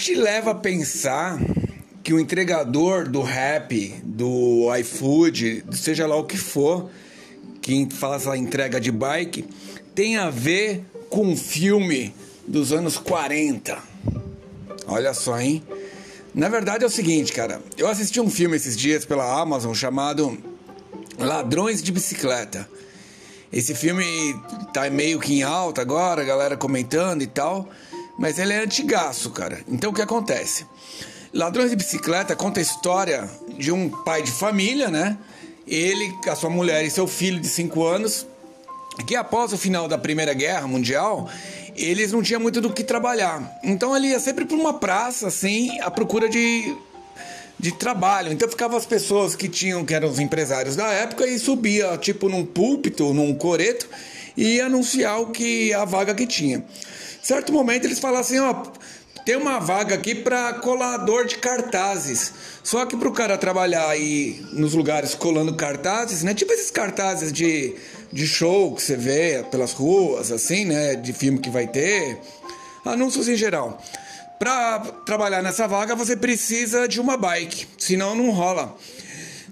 Te leva a pensar que o entregador do rap, do iFood, seja lá o que for, que faz a entrega de bike, tem a ver com um filme dos anos 40? Olha só, hein? Na verdade é o seguinte, cara. Eu assisti um filme esses dias pela Amazon chamado Ladrões de Bicicleta. Esse filme tá meio que em alta agora, a galera comentando e tal. Mas ele é antigaço, cara. Então o que acontece? Ladrões de Bicicleta conta a história de um pai de família, né? Ele, a sua mulher e seu filho de 5 anos, que após o final da Primeira Guerra Mundial, eles não tinham muito do que trabalhar. Então ele ia sempre para uma praça, assim, à procura de, de trabalho. Então ficavam as pessoas que tinham, que eram os empresários da época, e subia, tipo, num púlpito, num coreto, e ia anunciar o que a vaga que tinha. Certo momento eles falam assim, ó, tem uma vaga aqui para colador de cartazes. Só que para o cara trabalhar aí nos lugares colando cartazes, né? Tipo esses cartazes de, de show que você vê pelas ruas, assim, né? De filme que vai ter, anúncios em geral. Para trabalhar nessa vaga você precisa de uma bike, senão não rola.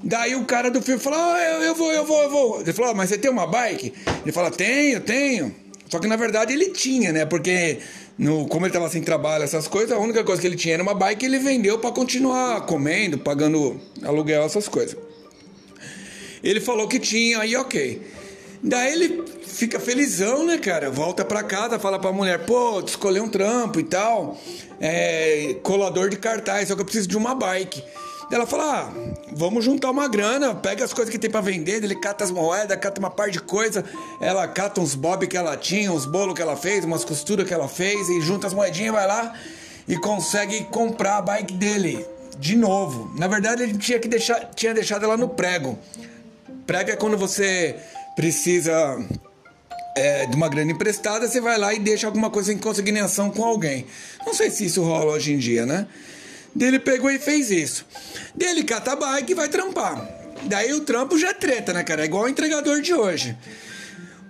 Daí o cara do filme falou: ah, eu, eu vou, eu vou, eu vou. Ele falou: ah, mas você tem uma bike? Ele fala: tenho, tenho. Só que na verdade ele tinha, né? Porque no, como ele tava sem trabalho, essas coisas, a única coisa que ele tinha era uma bike e ele vendeu para continuar comendo, pagando aluguel, essas coisas. Ele falou que tinha, aí ok. Daí ele fica felizão, né, cara? Volta pra casa, fala pra mulher, pô, escolhi um trampo e tal. É, colador de cartaz, só que eu preciso de uma bike. Ela fala: ah, vamos juntar uma grana, pega as coisas que tem para vender. Ele cata as moedas, cata uma par de coisa. Ela cata uns bob que ela tinha, uns bolos que ela fez, umas costuras que ela fez e junta as moedinhas, vai lá e consegue comprar a bike dele de novo. Na verdade, ele tinha que deixar, tinha deixado ela no prego. Prego é quando você precisa é, de uma grana emprestada, você vai lá e deixa alguma coisa em consignação com alguém. Não sei se isso rola hoje em dia, né? Dele pegou e fez isso. Dele cata a bike e vai trampar. Daí o trampo já é treta, né, cara? É igual o entregador de hoje.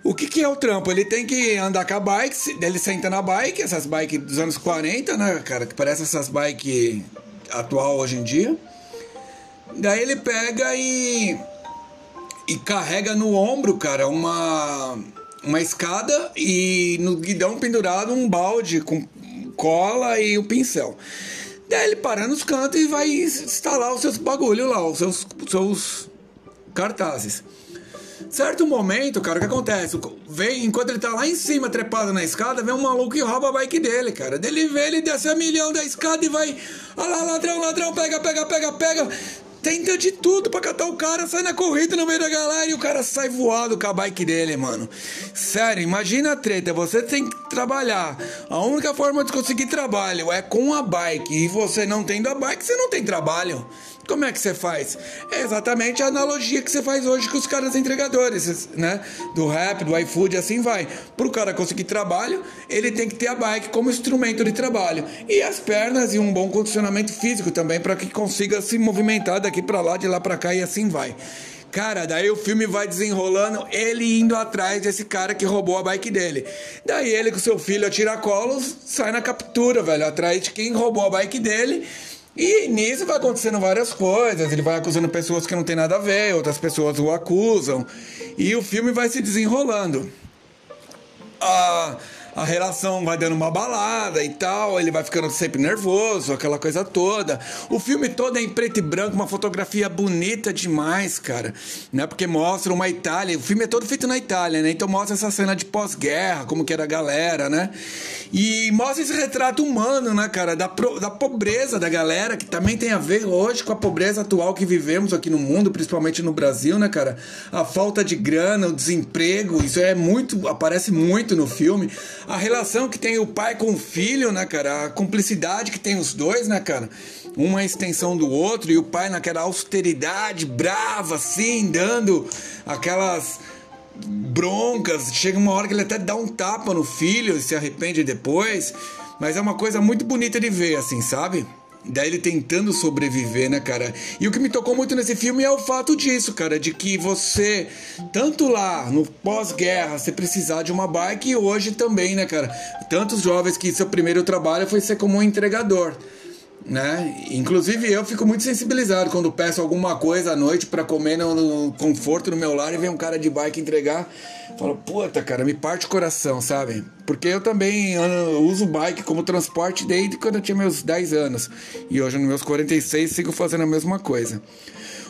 O que, que é o trampo? Ele tem que andar com a bike, ele senta na bike, essas bikes dos anos 40, né, cara? Que parece essas bikes atual hoje em dia. Daí ele pega e. e carrega no ombro, cara, uma. uma escada e no guidão pendurado um balde com cola e o um pincel. Daí ele para nos cantos e vai instalar os seus bagulho lá, os seus, seus cartazes. Certo momento, cara, o que acontece? Vem, enquanto ele tá lá em cima, trepado na escada, vem um maluco e rouba a bike dele, cara. Dele vê, ele desce a milhão da escada e vai. Olha lá, ladrão, ladrão, pega, pega, pega, pega tenta de tudo pra catar o cara, sai na corrida no meio da galera e o cara sai voado com a bike dele, mano. Sério, imagina a treta, você tem que trabalhar. A única forma de conseguir trabalho é com a bike. E você não tendo a bike, você não tem trabalho. Como é que você faz? É exatamente a analogia que você faz hoje com os caras entregadores, né? Do rap, do iFood, assim vai. Para o cara conseguir trabalho, ele tem que ter a bike como instrumento de trabalho. E as pernas e um bom condicionamento físico também para que consiga se movimentar daqui para lá, de lá para cá e assim vai. Cara, daí o filme vai desenrolando, ele indo atrás desse cara que roubou a bike dele. Daí ele com seu filho a tiracolos sai na captura, velho, atrás de quem roubou a bike dele e nisso vai acontecendo várias coisas. Ele vai acusando pessoas que não tem nada a ver, outras pessoas o acusam. E o filme vai se desenrolando. A, a relação vai dando uma balada e tal, ele vai ficando sempre nervoso, aquela coisa toda. O filme todo é em preto e branco, uma fotografia bonita demais, cara, né? Porque mostra uma Itália, o filme é todo feito na Itália, né? Então mostra essa cena de pós-guerra, como que era a galera, né? E mostra esse retrato humano, né, cara, da, da pobreza da galera, que também tem a ver hoje com a pobreza atual que vivemos aqui no mundo, principalmente no Brasil, né, cara? A falta de grana, o desemprego, isso é muito, aparece muito no filme a relação que tem o pai com o filho, né, cara? A cumplicidade que tem os dois, né, cara? Uma é extensão do outro e o pai naquela austeridade brava, assim, dando aquelas broncas. Chega uma hora que ele até dá um tapa no filho e se arrepende depois. Mas é uma coisa muito bonita de ver, assim, sabe? Daí ele tentando sobreviver, né, cara? E o que me tocou muito nesse filme é o fato disso, cara, de que você, tanto lá no pós-guerra, você precisar de uma bike e hoje também, né, cara? Tantos jovens que seu primeiro trabalho foi ser como um entregador né? Inclusive eu fico muito sensibilizado quando peço alguma coisa à noite para comer no, conforto no meu lar e vem um cara de bike entregar. Falo, puta, cara, me parte o coração, sabe? Porque eu também uso bike como transporte desde quando eu tinha meus 10 anos. E hoje, nos meus 46, sigo fazendo a mesma coisa.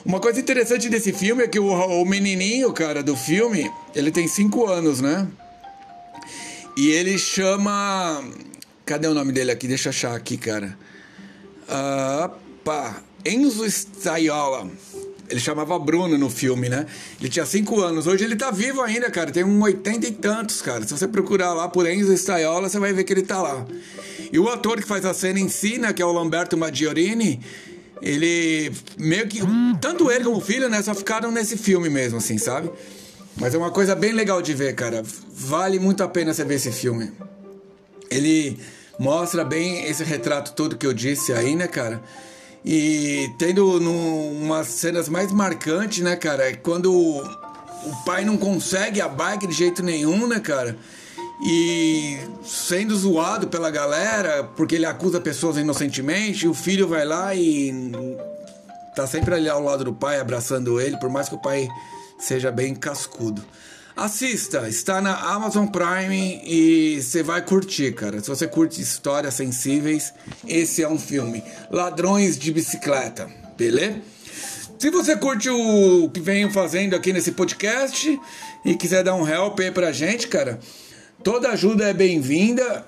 Uma coisa interessante desse filme é que o, o menininho, cara, do filme, ele tem 5 anos, né? E ele chama. Cadê o nome dele aqui? Deixa eu achar aqui, cara. Opa! Enzo Staiola. Ele chamava Bruno no filme, né? Ele tinha 5 anos. Hoje ele tá vivo ainda, cara. Tem um 80 e tantos, cara. Se você procurar lá por Enzo Staiola, você vai ver que ele tá lá. E o ator que faz a cena em si, né? Que é o Lamberto Maggiorini. Ele meio que. Tanto ele como o filho, né? Só ficaram nesse filme mesmo, assim, sabe? Mas é uma coisa bem legal de ver, cara. Vale muito a pena você ver esse filme. Ele mostra bem esse retrato todo que eu disse aí, né, cara? E tendo umas cenas mais marcantes, né, cara? É quando o pai não consegue a bike de jeito nenhum, né, cara? E sendo zoado pela galera, porque ele acusa pessoas inocentemente, o filho vai lá e tá sempre ali ao lado do pai, abraçando ele, por mais que o pai seja bem cascudo. Assista, está na Amazon Prime e você vai curtir, cara. Se você curte histórias sensíveis, esse é um filme. Ladrões de bicicleta, beleza? Se você curte o que venho fazendo aqui nesse podcast e quiser dar um help aí pra gente, cara, toda ajuda é bem-vinda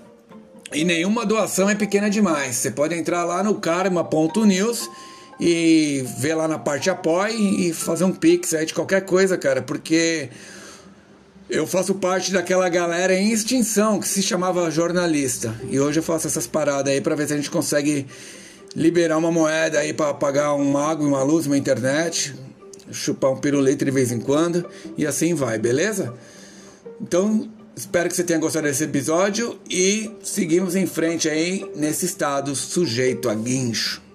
e nenhuma doação é pequena demais. Você pode entrar lá no karma.news e ver lá na parte apoie e fazer um pix aí de qualquer coisa, cara, porque eu faço parte daquela galera em extinção que se chamava jornalista. E hoje eu faço essas paradas aí para ver se a gente consegue liberar uma moeda aí para pagar um água, uma luz, uma internet, chupar um pirulito de vez em quando e assim vai, beleza? Então, espero que você tenha gostado desse episódio e seguimos em frente aí nesse estado sujeito a guincho.